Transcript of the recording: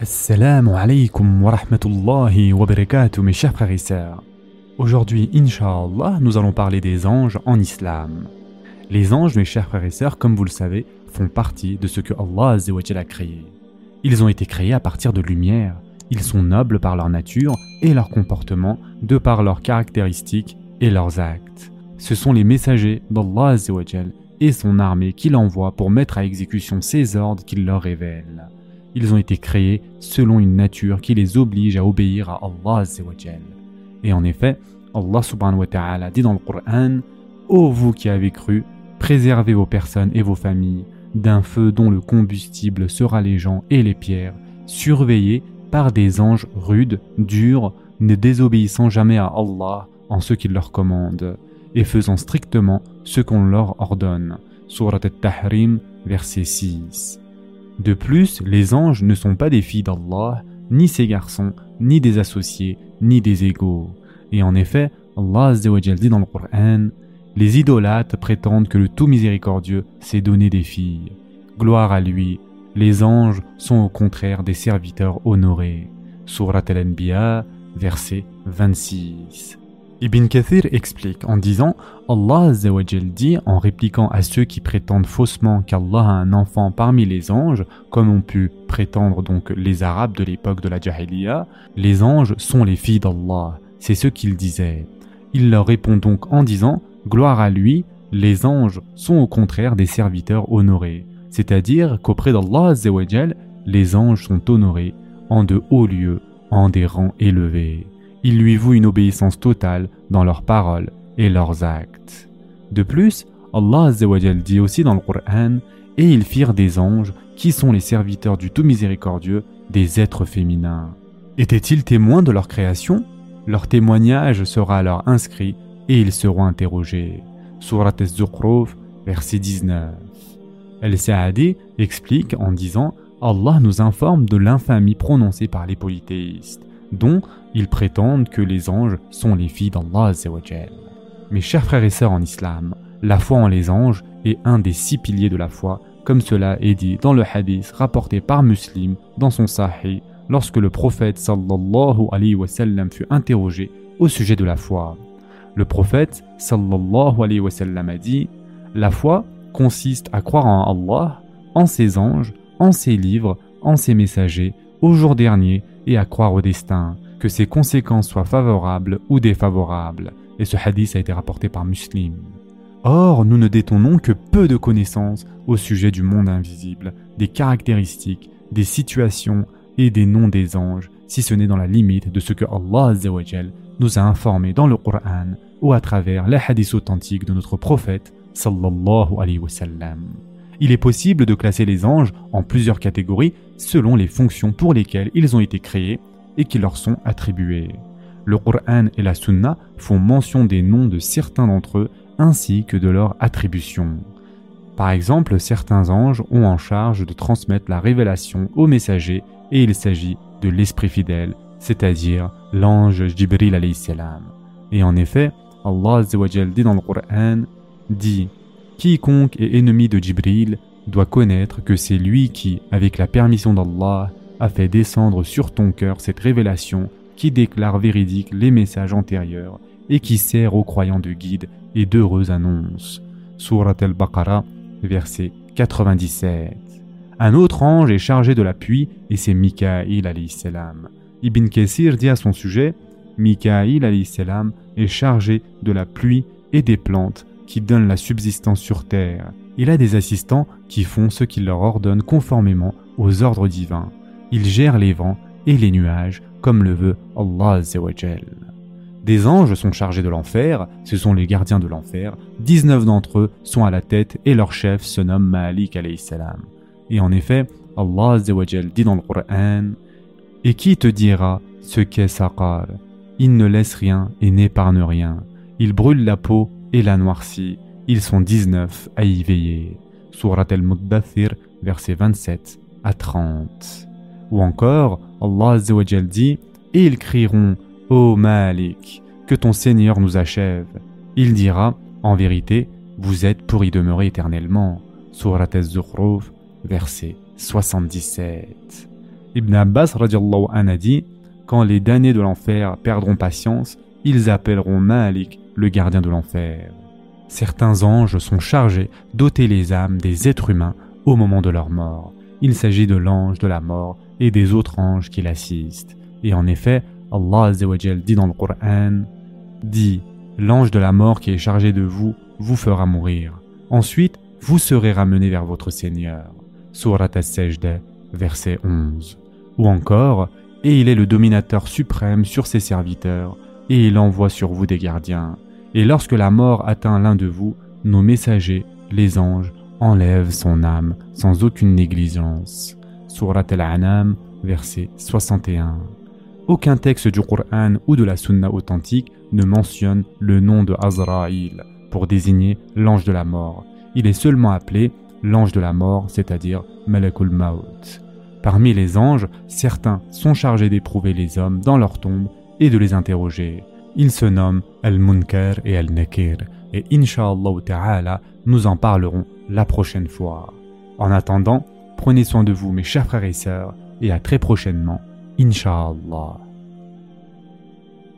Assalamu alaikum wa rahmatullahi wa barakatuh mes chers frères et sœurs. Aujourd'hui, Inch'Allah, nous allons parler des anges en islam. Les anges, mes chers frères et sœurs, comme vous le savez, font partie de ce que Allah a créé. Ils ont été créés à partir de lumière. Ils sont nobles par leur nature et leur comportement, de par leurs caractéristiques et leurs actes. Ce sont les messagers d'Allah et son armée qu'il envoie pour mettre à exécution ses ordres qu'il leur révèle. Ils ont été créés selon une nature qui les oblige à obéir à Allah Et en effet, Allah subhanahu wa ta'ala dit dans le Coran Ô vous qui avez cru, préservez vos personnes et vos familles d'un feu dont le combustible sera les gens et les pierres, surveillés par des anges rudes, durs, ne désobéissant jamais à Allah en ce qu'il leur commande, et faisant strictement ce qu'on leur ordonne. Surat al-Tahrim, verset 6. De plus, les anges ne sont pas des filles d'Allah, ni ses garçons, ni des associés, ni des égaux. Et en effet, Allah dit dans le Coran Les idolâtres prétendent que le tout miséricordieux s'est donné des filles. Gloire à lui, les anges sont au contraire des serviteurs honorés. Surat al-Anbiya, verset 26. Ibn Kathir explique en disant Allah dit en répliquant à ceux qui prétendent faussement qu'Allah a un enfant parmi les anges, comme ont pu prétendre donc les Arabes de l'époque de la Jahiliya, les anges sont les filles d'Allah. C'est ce qu'il disait. Il leur répond donc en disant Gloire à lui, les anges sont au contraire des serviteurs honorés. C'est-à-dire qu'auprès d'Allah les anges sont honorés en de hauts lieux, en des rangs élevés. Ils lui vouent une obéissance totale dans leurs paroles et leurs actes. De plus, Allah dit aussi dans le Coran Et ils firent des anges qui sont les serviteurs du tout miséricordieux, des êtres féminins. Étaient-ils témoins de leur création? Leur témoignage sera alors inscrit et ils seront interrogés. Surat Az-Zukhruf, verset 19. El-Sa'adi explique en disant Allah nous informe de l'infamie prononcée par les polythéistes, dont ils prétendent que les anges sont les filles d'Allah. Mes chers frères et sœurs en islam, la foi en les anges est un des six piliers de la foi, comme cela est dit dans le hadith rapporté par Muslim dans son Sahih lorsque le prophète sallallahu alayhi wa sallam fut interrogé au sujet de la foi. Le prophète sallallahu alayhi wa sallam a dit La foi consiste à croire en Allah, en ses anges, en ses livres, en ses messagers, au jour dernier et à croire au destin, que ses conséquences soient favorables ou défavorables. Et ce hadith a été rapporté par Muslim. Or, nous ne détenons que peu de connaissances au sujet du monde invisible, des caractéristiques, des situations et des noms des anges, si ce n'est dans la limite de ce que Allah nous a informé dans le Coran ou à travers les hadiths authentiques de notre prophète sallallahu alayhi. Il est possible de classer les anges en plusieurs catégories selon les fonctions pour lesquelles ils ont été créés et qui leur sont attribuées. Le Coran et la Sunna font mention des noms de certains d'entre eux ainsi que de leurs attributions. Par exemple, certains anges ont en charge de transmettre la révélation aux messagers et il s'agit de l'esprit fidèle, c'est-à-dire l'ange Jibril salam. Et en effet, Allah dit dans le Coran dit Quiconque est ennemi de Jibril doit connaître que c'est lui qui, avec la permission d'Allah, a fait descendre sur ton cœur cette révélation qui déclare véridique les messages antérieurs et qui sert aux croyants de guide et d'heureuses annonces. Surat al-Baqarah, verset 97. Un autre ange est chargé de la pluie et c'est Mikaïl salam. Ibn Kassir dit à son sujet Mikaïl salam est chargé de la pluie et des plantes qui donnent la subsistance sur terre. Il a des assistants qui font ce qu'il leur ordonne conformément aux ordres divins. Il gère les vents et les nuages comme le veut Allah Des anges sont chargés de l'enfer, ce sont les gardiens de l'enfer. 19 d'entre eux sont à la tête et leur chef se nomme Malik salam. Et en effet, Allah dit dans le Coran Et qui te dira ce qu'est Saqar Il ne laisse rien et n'épargne rien. Il brûle la peau et la noircit. Ils sont 19 à y veiller. Surat al-Muddathir, versets 27 à 30. Ou encore, Allah dit Et ils crieront Ô Malik, que ton Seigneur nous achève. Il dira En vérité, vous êtes pour y demeurer éternellement. Surat al-Zukhruf, verset 77. Ibn Abbas an a dit Quand les damnés de l'enfer perdront patience, ils appelleront Malik, le gardien de l'enfer. Certains anges sont chargés d'ôter les âmes des êtres humains au moment de leur mort. Il s'agit de l'ange de la mort et des autres anges qui l'assistent. Et en effet, Allah dit dans le Coran dit L'ange de la mort qui est chargé de vous vous fera mourir. Ensuite, vous serez ramené vers votre Seigneur. Surat al-Sajda, verset 11. Ou encore, et il est le dominateur suprême sur ses serviteurs, et il envoie sur vous des gardiens. Et lorsque la mort atteint l'un de vous, nos messagers, les anges, enlèvent son âme sans aucune négligence. Surat al-Anam, verset 61. Aucun texte du Coran ou de la Sunna authentique ne mentionne le nom de Azraïl pour désigner l'ange de la mort. Il est seulement appelé l'ange de la mort, c'est-à-dire Malakul Maut. Parmi les anges, certains sont chargés d'éprouver les hommes dans leur tombe et de les interroger. Ils se nomment Al-Munkar et Al-Nakir, et Inch'Allah Ta'ala, nous en parlerons la prochaine fois. En attendant, prenez soin de vous mes chers frères et sœurs, et à très prochainement, Inch'Allah.